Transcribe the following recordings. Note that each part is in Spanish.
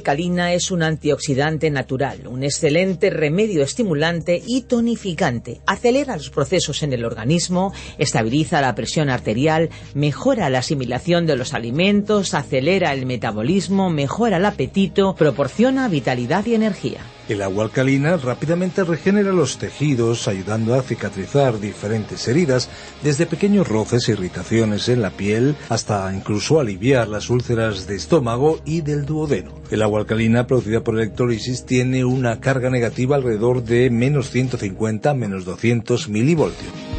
Alcalina es un antioxidante natural, un excelente remedio estimulante y tonificante. Acelera los procesos en el organismo, estabiliza la presión arterial, mejora la asimilación de los alimentos, acelera el metabolismo, mejora el apetito, proporciona vitalidad y energía. El agua alcalina rápidamente regenera los tejidos, ayudando a cicatrizar diferentes heridas, desde pequeños roces e irritaciones en la piel hasta incluso aliviar las úlceras de estómago y del duodeno. El agua alcalina producida por electrólisis tiene una carga negativa alrededor de menos 150 menos 200 milivoltios.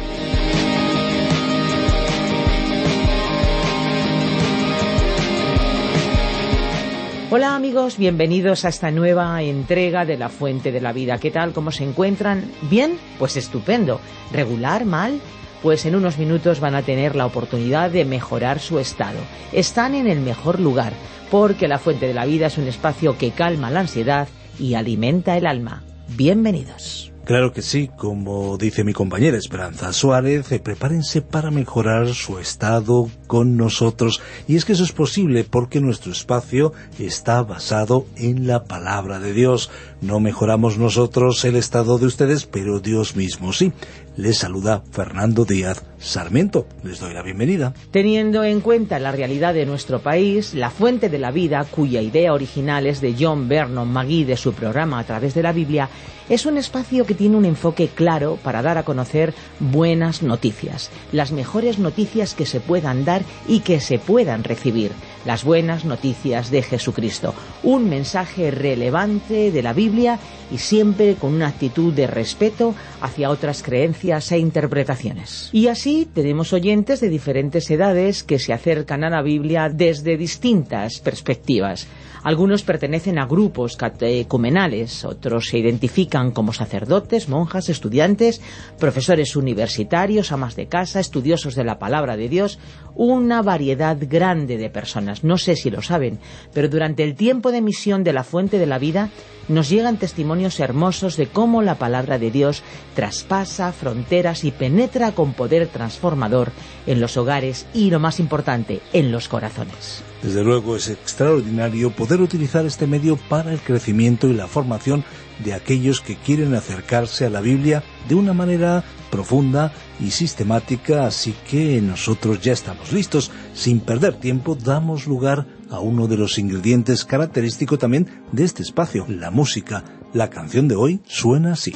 Hola amigos, bienvenidos a esta nueva entrega de La Fuente de la Vida. ¿Qué tal? ¿Cómo se encuentran? ¿Bien? Pues estupendo. ¿Regular? ¿Mal? Pues en unos minutos van a tener la oportunidad de mejorar su estado. Están en el mejor lugar, porque La Fuente de la Vida es un espacio que calma la ansiedad y alimenta el alma. Bienvenidos. Claro que sí, como dice mi compañera Esperanza Suárez, prepárense para mejorar su estado con nosotros. Y es que eso es posible porque nuestro espacio está basado en la palabra de Dios. No mejoramos nosotros el estado de ustedes, pero Dios mismo sí. Les saluda Fernando Díaz Sarmiento. Les doy la bienvenida. Teniendo en cuenta la realidad de nuestro país, la fuente de la vida, cuya idea original es de John Vernon McGee de su programa A través de la Biblia, es un espacio que tiene un enfoque claro para dar a conocer buenas noticias, las mejores noticias que se puedan dar y que se puedan recibir, las buenas noticias de Jesucristo, un mensaje relevante de la Biblia y siempre con una actitud de respeto hacia otras creencias e interpretaciones. Y así tenemos oyentes de diferentes edades que se acercan a la Biblia desde distintas perspectivas. Algunos pertenecen a grupos catecumenales, otros se identifican como sacerdotes, monjas, estudiantes, profesores universitarios, amas de casa, estudiosos de la palabra de Dios, una variedad grande de personas. No sé si lo saben, pero durante el tiempo de misión de la Fuente de la Vida nos llegan testimonios hermosos de cómo la palabra de Dios traspasa fronteras y penetra con poder transformador en los hogares y, lo más importante, en los corazones. Desde luego es extraordinario poder utilizar este medio para el crecimiento y la formación de aquellos que quieren acercarse a la Biblia de una manera profunda y sistemática, así que nosotros ya estamos listos. Sin perder tiempo, damos lugar a uno de los ingredientes característicos también de este espacio, la música. La canción de hoy suena así.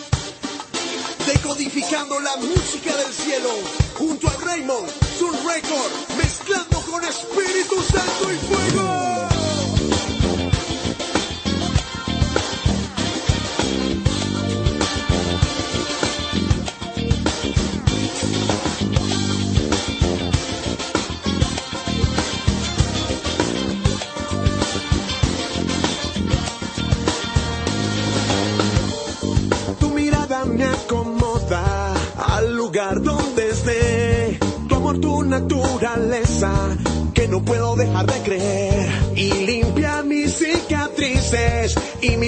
Decodificando la música del cielo, junto a Raymond, Sun Record, mezclando con Espíritu Santo y Fuego.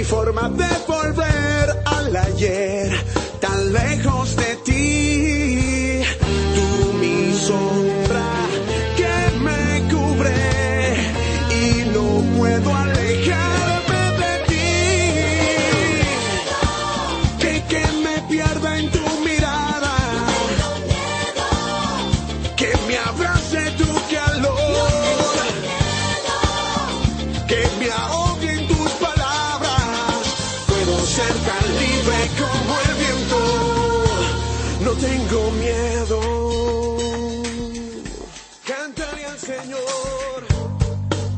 Forma de volver al ayer. Tengo miedo. Cántale al Señor.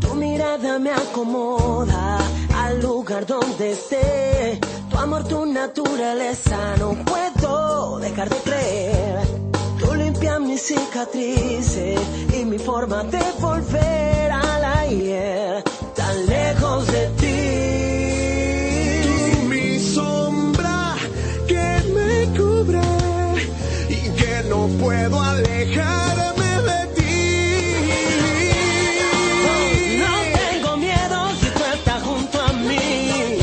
Tu mirada me acomoda al lugar donde esté. Tu amor, tu naturaleza, no puedo dejar de creer. Tú limpias mis cicatrices y mi forma de volver al ayer, puedo alejarme de ti. No tengo miedo si tú estás junto a mí.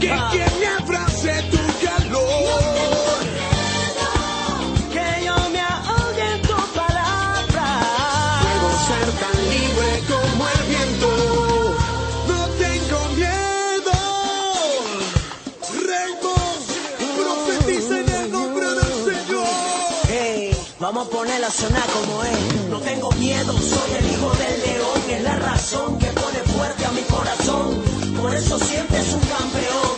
Que quien me abrace tu calor. Que yo me ahogue en tu palabra. Puedo ser tan libre como vamos a como es. No tengo miedo, soy el hijo del león. Es la razón que pone fuerte a mi corazón. Por eso siempre es un campeón.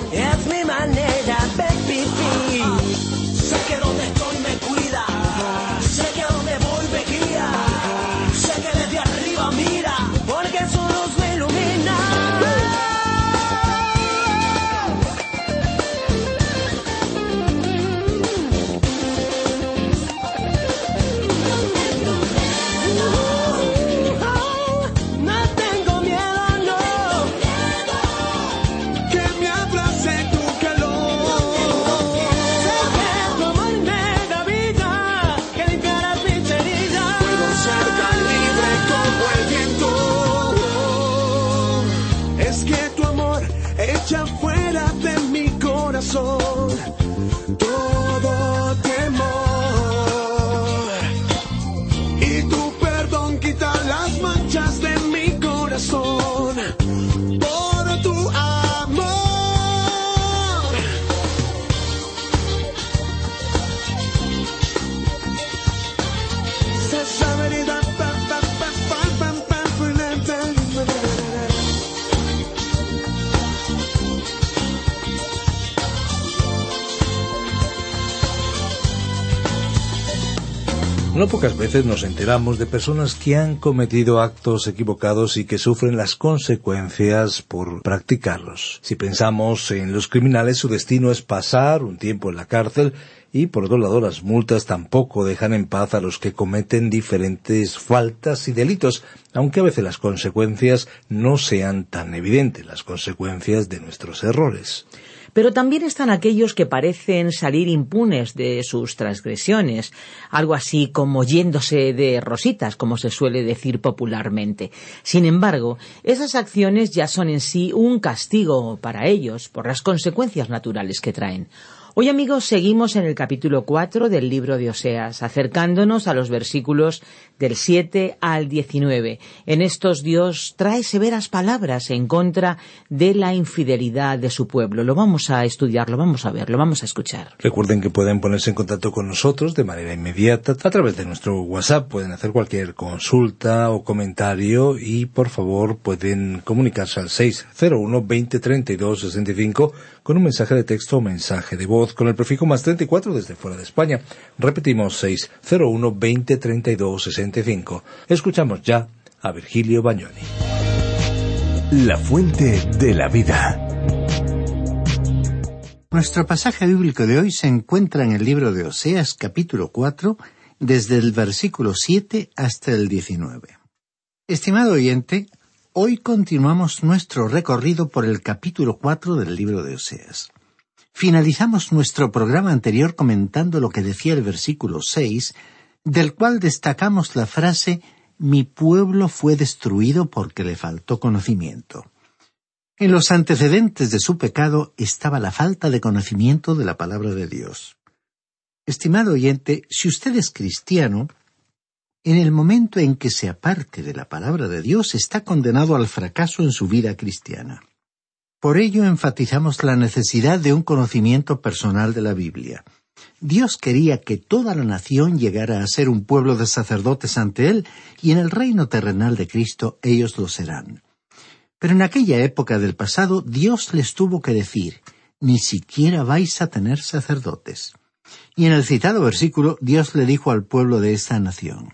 Pocas veces nos enteramos de personas que han cometido actos equivocados y que sufren las consecuencias por practicarlos. Si pensamos en los criminales, su destino es pasar un tiempo en la cárcel y por otro lado las multas tampoco dejan en paz a los que cometen diferentes faltas y delitos, aunque a veces las consecuencias no sean tan evidentes, las consecuencias de nuestros errores. Pero también están aquellos que parecen salir impunes de sus transgresiones, algo así como yéndose de rositas, como se suele decir popularmente. Sin embargo, esas acciones ya son en sí un castigo para ellos por las consecuencias naturales que traen. Hoy amigos seguimos en el capítulo 4 del libro de Oseas, acercándonos a los versículos del 7 al 19. En estos Dios trae severas palabras en contra de la infidelidad de su pueblo. Lo vamos a estudiar, lo vamos a ver, lo vamos a escuchar. Recuerden que pueden ponerse en contacto con nosotros de manera inmediata a través de nuestro WhatsApp. Pueden hacer cualquier consulta o comentario y por favor pueden comunicarse al 601 20 32 65 con un mensaje de texto o mensaje de voz con el prefijo más 34 desde fuera de España. Repetimos 601 20 32 65. Escuchamos ya a Virgilio Bagnoni. La fuente de la vida. Nuestro pasaje bíblico de hoy se encuentra en el libro de Oseas capítulo 4, desde el versículo 7 hasta el 19. Estimado oyente, hoy continuamos nuestro recorrido por el capítulo 4 del libro de Oseas. Finalizamos nuestro programa anterior comentando lo que decía el versículo 6, del cual destacamos la frase Mi pueblo fue destruido porque le faltó conocimiento. En los antecedentes de su pecado estaba la falta de conocimiento de la palabra de Dios. Estimado oyente, si usted es cristiano, en el momento en que se aparte de la palabra de Dios está condenado al fracaso en su vida cristiana. Por ello enfatizamos la necesidad de un conocimiento personal de la Biblia. Dios quería que toda la nación llegara a ser un pueblo de sacerdotes ante Él, y en el reino terrenal de Cristo ellos lo serán. Pero en aquella época del pasado Dios les tuvo que decir, ni siquiera vais a tener sacerdotes. Y en el citado versículo Dios le dijo al pueblo de esta nación,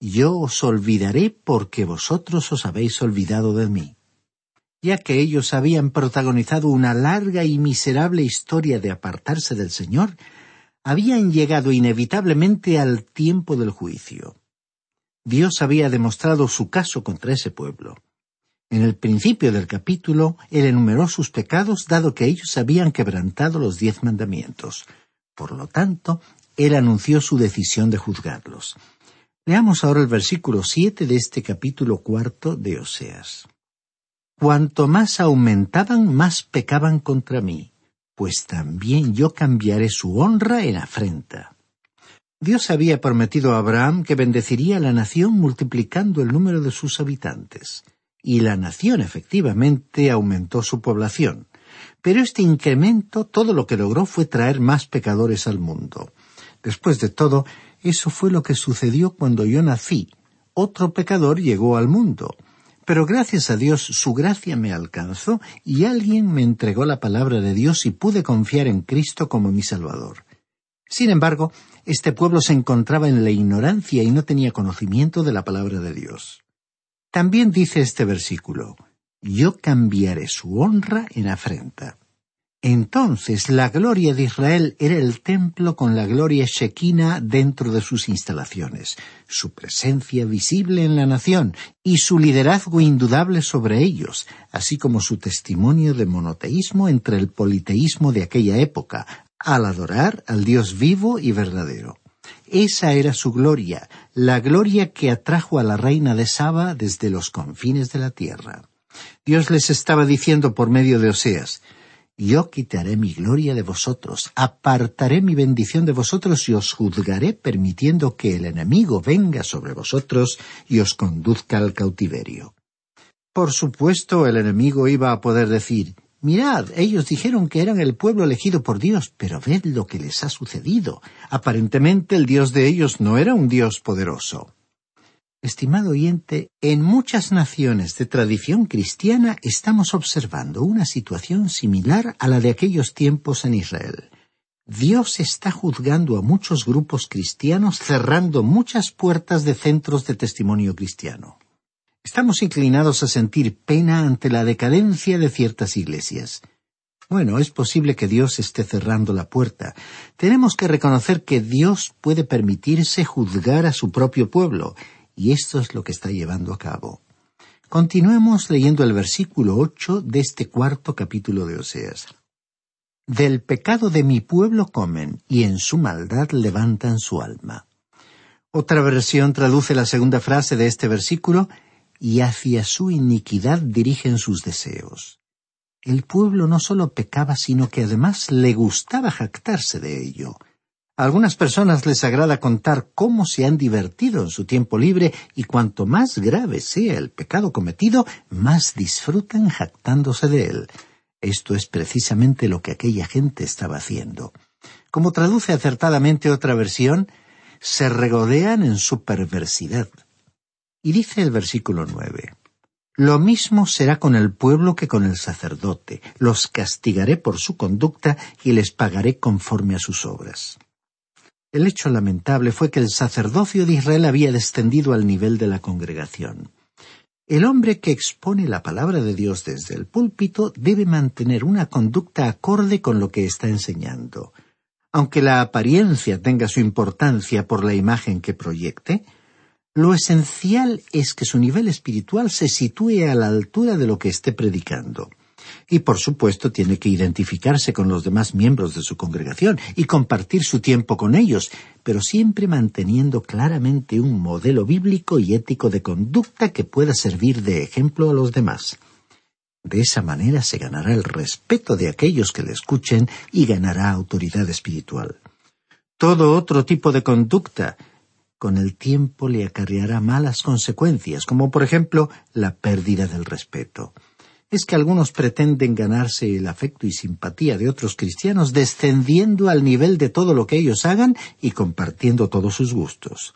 Yo os olvidaré porque vosotros os habéis olvidado de mí. Ya que ellos habían protagonizado una larga y miserable historia de apartarse del Señor, habían llegado inevitablemente al tiempo del juicio. Dios había demostrado su caso contra ese pueblo. En el principio del capítulo, Él enumeró sus pecados dado que ellos habían quebrantado los diez mandamientos. Por lo tanto, Él anunció su decisión de juzgarlos. Leamos ahora el versículo siete de este capítulo cuarto de Oseas. Cuanto más aumentaban, más pecaban contra mí, pues también yo cambiaré su honra en afrenta. Dios había prometido a Abraham que bendeciría a la nación multiplicando el número de sus habitantes, y la nación efectivamente aumentó su población. Pero este incremento todo lo que logró fue traer más pecadores al mundo. Después de todo, eso fue lo que sucedió cuando yo nací. Otro pecador llegó al mundo. Pero gracias a Dios su gracia me alcanzó y alguien me entregó la palabra de Dios y pude confiar en Cristo como mi Salvador. Sin embargo, este pueblo se encontraba en la ignorancia y no tenía conocimiento de la palabra de Dios. También dice este versículo, Yo cambiaré su honra en afrenta. Entonces la gloria de Israel era el templo con la gloria shequina dentro de sus instalaciones, su presencia visible en la nación y su liderazgo indudable sobre ellos, así como su testimonio de monoteísmo entre el politeísmo de aquella época, al adorar al Dios vivo y verdadero. Esa era su gloria, la gloria que atrajo a la reina de Saba desde los confines de la tierra. Dios les estaba diciendo por medio de Oseas, yo quitaré mi gloria de vosotros, apartaré mi bendición de vosotros y os juzgaré permitiendo que el enemigo venga sobre vosotros y os conduzca al cautiverio. Por supuesto, el enemigo iba a poder decir, Mirad, ellos dijeron que eran el pueblo elegido por Dios, pero ved lo que les ha sucedido. Aparentemente el Dios de ellos no era un Dios poderoso. Estimado oyente, en muchas naciones de tradición cristiana estamos observando una situación similar a la de aquellos tiempos en Israel. Dios está juzgando a muchos grupos cristianos cerrando muchas puertas de centros de testimonio cristiano. Estamos inclinados a sentir pena ante la decadencia de ciertas iglesias. Bueno, es posible que Dios esté cerrando la puerta. Tenemos que reconocer que Dios puede permitirse juzgar a su propio pueblo, y esto es lo que está llevando a cabo. Continuemos leyendo el versículo ocho de este cuarto capítulo de Oseas. Del pecado de mi pueblo comen, y en su maldad levantan su alma. Otra versión traduce la segunda frase de este versículo, y hacia su iniquidad dirigen sus deseos. El pueblo no solo pecaba, sino que además le gustaba jactarse de ello. A algunas personas les agrada contar cómo se han divertido en su tiempo libre y cuanto más grave sea el pecado cometido, más disfrutan jactándose de él. Esto es precisamente lo que aquella gente estaba haciendo. Como traduce acertadamente otra versión, se regodean en su perversidad. Y dice el versículo nueve Lo mismo será con el pueblo que con el sacerdote. Los castigaré por su conducta y les pagaré conforme a sus obras. El hecho lamentable fue que el sacerdocio de Israel había descendido al nivel de la congregación. El hombre que expone la palabra de Dios desde el púlpito debe mantener una conducta acorde con lo que está enseñando. Aunque la apariencia tenga su importancia por la imagen que proyecte, lo esencial es que su nivel espiritual se sitúe a la altura de lo que esté predicando y por supuesto tiene que identificarse con los demás miembros de su congregación y compartir su tiempo con ellos, pero siempre manteniendo claramente un modelo bíblico y ético de conducta que pueda servir de ejemplo a los demás. De esa manera se ganará el respeto de aquellos que le escuchen y ganará autoridad espiritual. Todo otro tipo de conducta con el tiempo le acarreará malas consecuencias, como por ejemplo la pérdida del respeto es que algunos pretenden ganarse el afecto y simpatía de otros cristianos descendiendo al nivel de todo lo que ellos hagan y compartiendo todos sus gustos.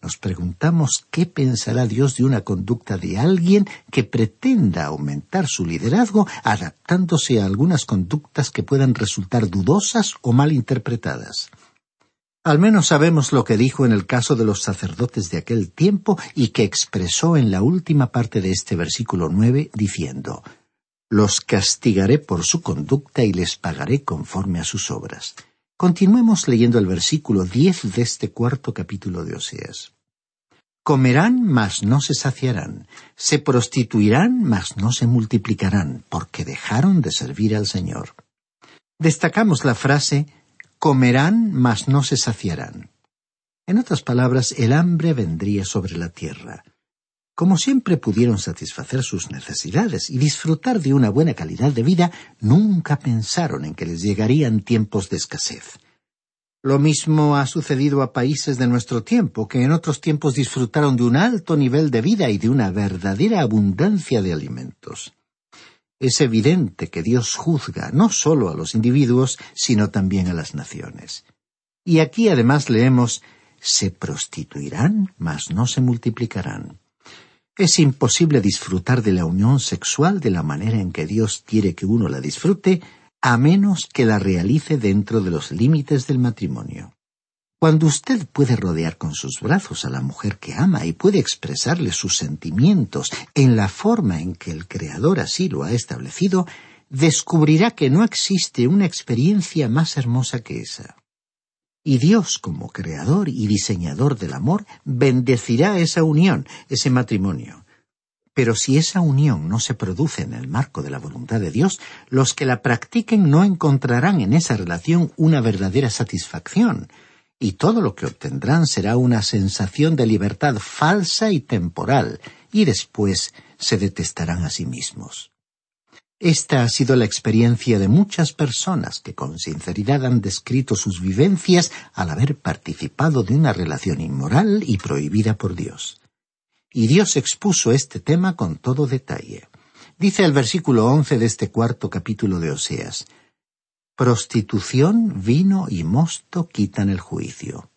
Nos preguntamos qué pensará Dios de una conducta de alguien que pretenda aumentar su liderazgo adaptándose a algunas conductas que puedan resultar dudosas o mal interpretadas. Al menos sabemos lo que dijo en el caso de los sacerdotes de aquel tiempo y que expresó en la última parte de este versículo nueve diciendo Los castigaré por su conducta y les pagaré conforme a sus obras. Continuemos leyendo el versículo 10 de este cuarto capítulo de Oseas. Comerán, mas no se saciarán, se prostituirán, mas no se multiplicarán, porque dejaron de servir al Señor. Destacamos la frase comerán, mas no se saciarán. En otras palabras, el hambre vendría sobre la tierra. Como siempre pudieron satisfacer sus necesidades y disfrutar de una buena calidad de vida, nunca pensaron en que les llegarían tiempos de escasez. Lo mismo ha sucedido a países de nuestro tiempo, que en otros tiempos disfrutaron de un alto nivel de vida y de una verdadera abundancia de alimentos. Es evidente que Dios juzga no solo a los individuos, sino también a las naciones. Y aquí además leemos se prostituirán, mas no se multiplicarán. Es imposible disfrutar de la unión sexual de la manera en que Dios quiere que uno la disfrute, a menos que la realice dentro de los límites del matrimonio. Cuando usted puede rodear con sus brazos a la mujer que ama y puede expresarle sus sentimientos en la forma en que el Creador así lo ha establecido, descubrirá que no existe una experiencia más hermosa que esa. Y Dios, como creador y diseñador del amor, bendecirá esa unión, ese matrimonio. Pero si esa unión no se produce en el marco de la voluntad de Dios, los que la practiquen no encontrarán en esa relación una verdadera satisfacción, y todo lo que obtendrán será una sensación de libertad falsa y temporal, y después se detestarán a sí mismos. Esta ha sido la experiencia de muchas personas que con sinceridad han descrito sus vivencias al haber participado de una relación inmoral y prohibida por Dios. Y Dios expuso este tema con todo detalle. Dice el versículo once de este cuarto capítulo de Oseas Prostitución, vino y mosto quitan el juicio.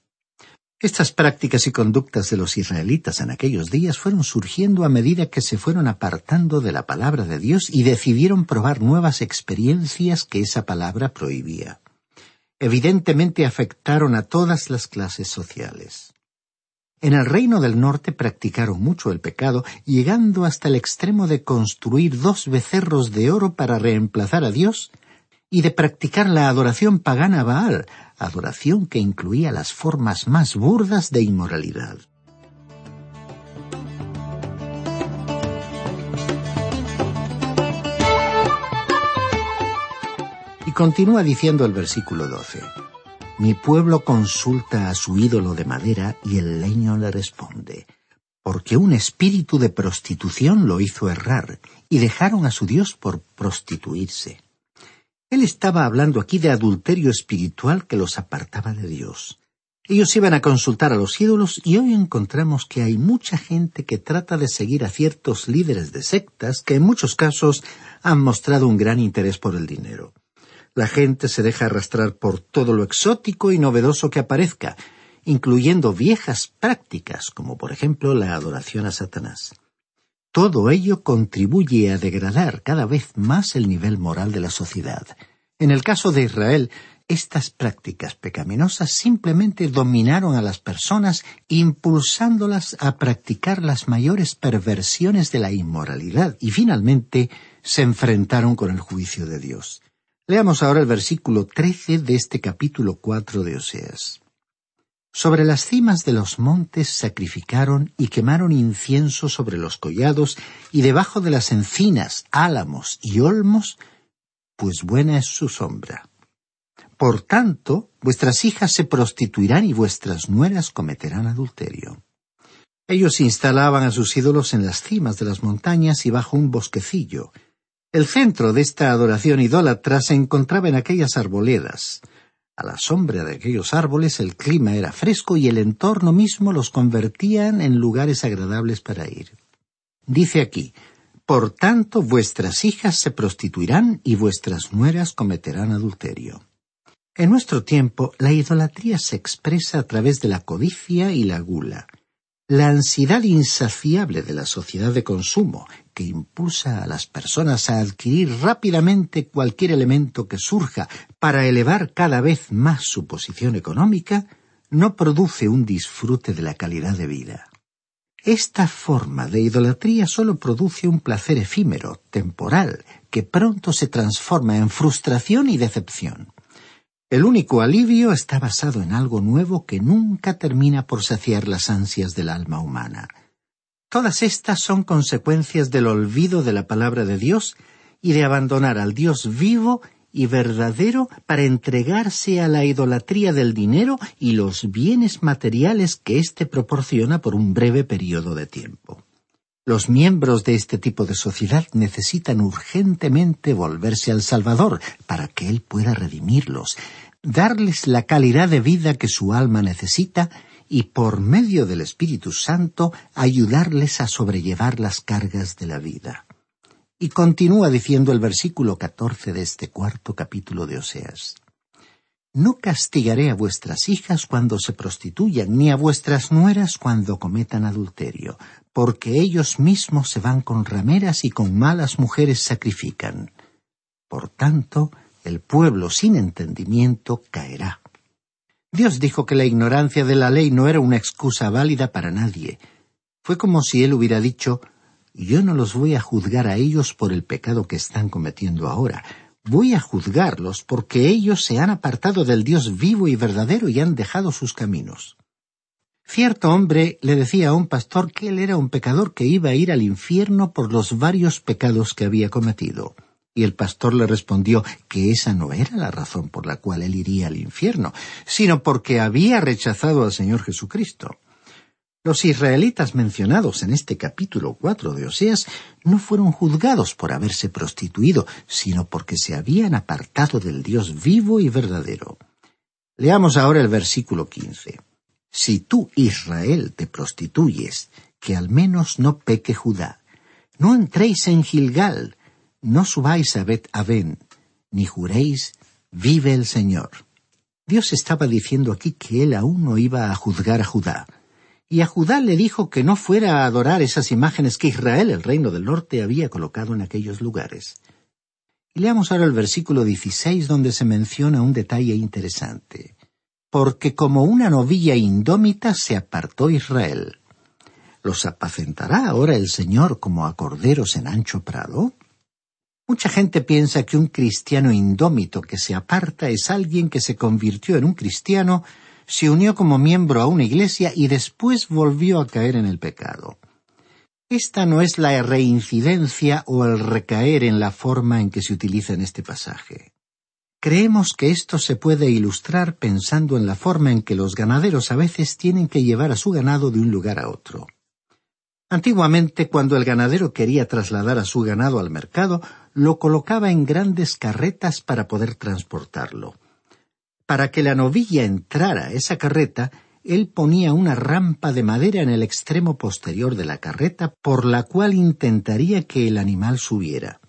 Estas prácticas y conductas de los israelitas en aquellos días fueron surgiendo a medida que se fueron apartando de la palabra de Dios y decidieron probar nuevas experiencias que esa palabra prohibía. Evidentemente afectaron a todas las clases sociales. En el reino del norte practicaron mucho el pecado, llegando hasta el extremo de construir dos becerros de oro para reemplazar a Dios y de practicar la adoración pagana Baal, adoración que incluía las formas más burdas de inmoralidad. Y continúa diciendo el versículo 12. Mi pueblo consulta a su ídolo de madera y el leño le responde, porque un espíritu de prostitución lo hizo errar y dejaron a su Dios por prostituirse. Él estaba hablando aquí de adulterio espiritual que los apartaba de Dios. Ellos iban a consultar a los ídolos y hoy encontramos que hay mucha gente que trata de seguir a ciertos líderes de sectas que en muchos casos han mostrado un gran interés por el dinero. La gente se deja arrastrar por todo lo exótico y novedoso que aparezca, incluyendo viejas prácticas como por ejemplo la adoración a Satanás. Todo ello contribuye a degradar cada vez más el nivel moral de la sociedad. En el caso de Israel, estas prácticas pecaminosas simplemente dominaron a las personas, impulsándolas a practicar las mayores perversiones de la inmoralidad y finalmente se enfrentaron con el juicio de Dios. Leamos ahora el versículo trece de este capítulo cuatro de Oseas. Sobre las cimas de los montes sacrificaron y quemaron incienso sobre los collados y debajo de las encinas, álamos y olmos, pues buena es su sombra. Por tanto, vuestras hijas se prostituirán y vuestras nueras cometerán adulterio. Ellos instalaban a sus ídolos en las cimas de las montañas y bajo un bosquecillo. El centro de esta adoración idólatra se encontraba en aquellas arboledas, a la sombra de aquellos árboles el clima era fresco y el entorno mismo los convertían en lugares agradables para ir. Dice aquí, Por tanto vuestras hijas se prostituirán y vuestras nueras cometerán adulterio. En nuestro tiempo la idolatría se expresa a través de la codicia y la gula la ansiedad insaciable de la sociedad de consumo, que impulsa a las personas a adquirir rápidamente cualquier elemento que surja para elevar cada vez más su posición económica, no produce un disfrute de la calidad de vida. Esta forma de idolatría solo produce un placer efímero, temporal, que pronto se transforma en frustración y decepción. El único alivio está basado en algo nuevo que nunca termina por saciar las ansias del alma humana. Todas estas son consecuencias del olvido de la palabra de Dios y de abandonar al Dios vivo y verdadero para entregarse a la idolatría del dinero y los bienes materiales que éste proporciona por un breve periodo de tiempo. Los miembros de este tipo de sociedad necesitan urgentemente volverse al Salvador para que Él pueda redimirlos, darles la calidad de vida que su alma necesita y por medio del Espíritu Santo ayudarles a sobrellevar las cargas de la vida. Y continúa diciendo el versículo catorce de este cuarto capítulo de Oseas. No castigaré a vuestras hijas cuando se prostituyan, ni a vuestras nueras cuando cometan adulterio, porque ellos mismos se van con rameras y con malas mujeres sacrifican. Por tanto, el pueblo sin entendimiento caerá. Dios dijo que la ignorancia de la ley no era una excusa válida para nadie. Fue como si él hubiera dicho yo no los voy a juzgar a ellos por el pecado que están cometiendo ahora. Voy a juzgarlos porque ellos se han apartado del Dios vivo y verdadero y han dejado sus caminos. Cierto hombre le decía a un pastor que él era un pecador que iba a ir al infierno por los varios pecados que había cometido. Y el pastor le respondió que esa no era la razón por la cual él iría al infierno, sino porque había rechazado al Señor Jesucristo. Los israelitas mencionados en este capítulo cuatro de Oseas no fueron juzgados por haberse prostituido, sino porque se habían apartado del Dios vivo y verdadero. Leamos ahora el versículo quince. Si tú, Israel, te prostituyes, que al menos no peque Judá. No entréis en Gilgal, no subáis a Bet Aven, ni juréis, vive el Señor. Dios estaba diciendo aquí que él aún no iba a juzgar a Judá y a Judá le dijo que no fuera a adorar esas imágenes que Israel, el reino del norte, había colocado en aquellos lugares. Leamos ahora el versículo 16 donde se menciona un detalle interesante. Porque como una novilla indómita se apartó Israel. ¿Los apacentará ahora el Señor como a corderos en ancho prado? Mucha gente piensa que un cristiano indómito que se aparta es alguien que se convirtió en un cristiano se unió como miembro a una iglesia y después volvió a caer en el pecado. Esta no es la reincidencia o el recaer en la forma en que se utiliza en este pasaje. Creemos que esto se puede ilustrar pensando en la forma en que los ganaderos a veces tienen que llevar a su ganado de un lugar a otro. Antiguamente, cuando el ganadero quería trasladar a su ganado al mercado, lo colocaba en grandes carretas para poder transportarlo. Para que la novilla entrara a esa carreta, él ponía una rampa de madera en el extremo posterior de la carreta por la cual intentaría que el animal subiera.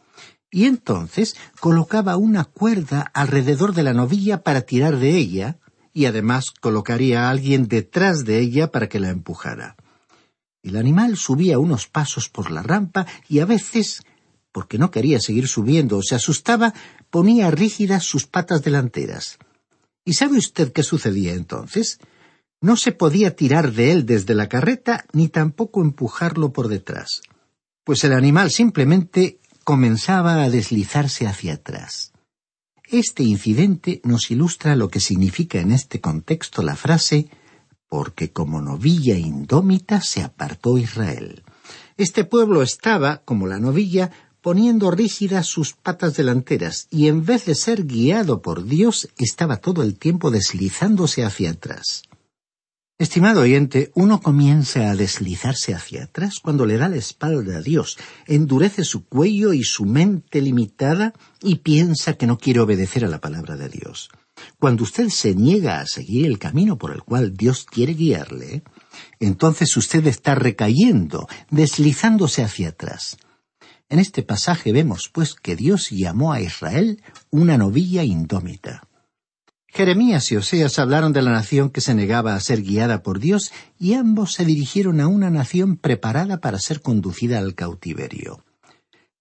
Y entonces colocaba una cuerda alrededor de la novilla para tirar de ella, y además colocaría a alguien detrás de ella para que la empujara. El animal subía unos pasos por la rampa y a veces, porque no quería seguir subiendo o se asustaba, ponía rígidas sus patas delanteras. ¿Y sabe usted qué sucedía entonces? No se podía tirar de él desde la carreta ni tampoco empujarlo por detrás, pues el animal simplemente comenzaba a deslizarse hacia atrás. Este incidente nos ilustra lo que significa en este contexto la frase porque como novilla indómita se apartó Israel. Este pueblo estaba, como la novilla, poniendo rígidas sus patas delanteras, y en vez de ser guiado por Dios, estaba todo el tiempo deslizándose hacia atrás. Estimado oyente, uno comienza a deslizarse hacia atrás cuando le da la espalda a Dios, endurece su cuello y su mente limitada y piensa que no quiere obedecer a la palabra de Dios. Cuando usted se niega a seguir el camino por el cual Dios quiere guiarle, entonces usted está recayendo, deslizándose hacia atrás. En este pasaje vemos, pues, que Dios llamó a Israel una novilla indómita. Jeremías y Oseas hablaron de la nación que se negaba a ser guiada por Dios y ambos se dirigieron a una nación preparada para ser conducida al cautiverio.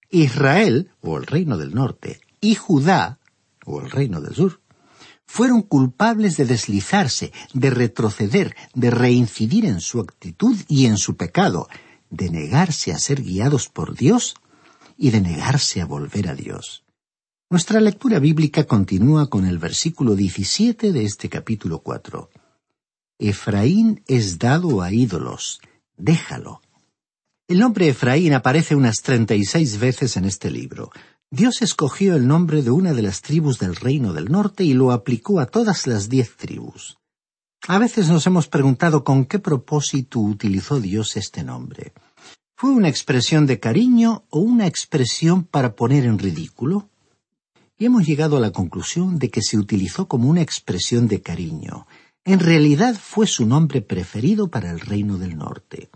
Israel, o el reino del norte, y Judá, o el reino del sur, fueron culpables de deslizarse, de retroceder, de reincidir en su actitud y en su pecado, de negarse a ser guiados por Dios y de negarse a volver a Dios. Nuestra lectura bíblica continúa con el versículo 17 de este capítulo 4. Efraín es dado a ídolos, déjalo. El nombre Efraín aparece unas treinta y seis veces en este libro. Dios escogió el nombre de una de las tribus del reino del norte y lo aplicó a todas las diez tribus. A veces nos hemos preguntado con qué propósito utilizó Dios este nombre. ¿Fue una expresión de cariño o una expresión para poner en ridículo? Y hemos llegado a la conclusión de que se utilizó como una expresión de cariño. En realidad fue su nombre preferido para el reino del norte.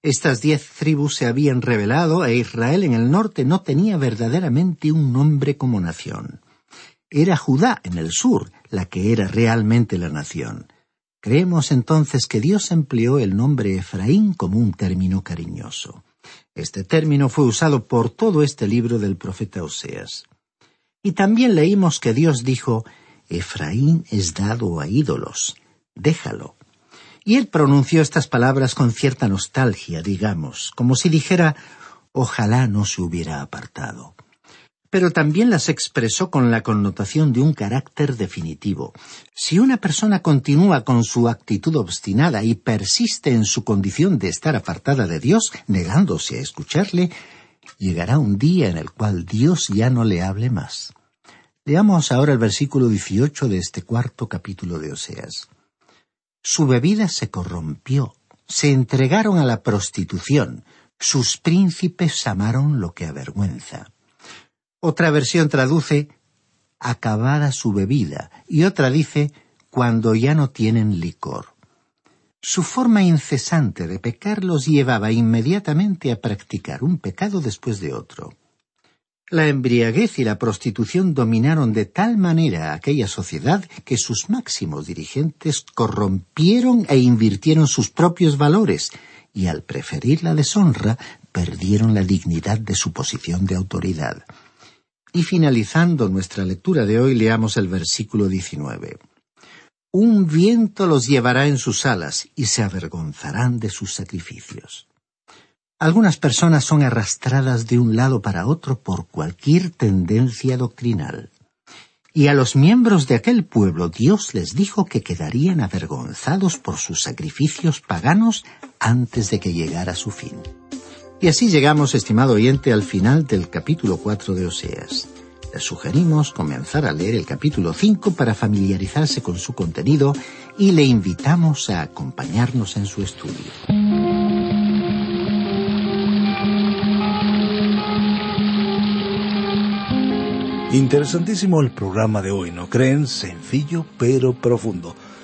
Estas diez tribus se habían rebelado e Israel en el norte no tenía verdaderamente un nombre como nación. Era Judá en el sur la que era realmente la nación. Creemos entonces que Dios empleó el nombre Efraín como un término cariñoso. Este término fue usado por todo este libro del profeta Oseas. Y también leímos que Dios dijo, Efraín es dado a ídolos, déjalo. Y él pronunció estas palabras con cierta nostalgia, digamos, como si dijera, ojalá no se hubiera apartado pero también las expresó con la connotación de un carácter definitivo. Si una persona continúa con su actitud obstinada y persiste en su condición de estar apartada de Dios, negándose a escucharle, llegará un día en el cual Dios ya no le hable más. Leamos ahora el versículo 18 de este cuarto capítulo de Oseas. Su bebida se corrompió, se entregaron a la prostitución, sus príncipes amaron lo que avergüenza. Otra versión traduce acabada su bebida y otra dice cuando ya no tienen licor. Su forma incesante de pecar los llevaba inmediatamente a practicar un pecado después de otro. La embriaguez y la prostitución dominaron de tal manera aquella sociedad que sus máximos dirigentes corrompieron e invirtieron sus propios valores y al preferir la deshonra perdieron la dignidad de su posición de autoridad. Y finalizando nuestra lectura de hoy, leamos el versículo 19. Un viento los llevará en sus alas y se avergonzarán de sus sacrificios. Algunas personas son arrastradas de un lado para otro por cualquier tendencia doctrinal. Y a los miembros de aquel pueblo Dios les dijo que quedarían avergonzados por sus sacrificios paganos antes de que llegara su fin. Y así llegamos, estimado oyente, al final del capítulo 4 de Oseas. Le sugerimos comenzar a leer el capítulo 5 para familiarizarse con su contenido y le invitamos a acompañarnos en su estudio. Interesantísimo el programa de hoy, ¿no creen? Sencillo pero profundo.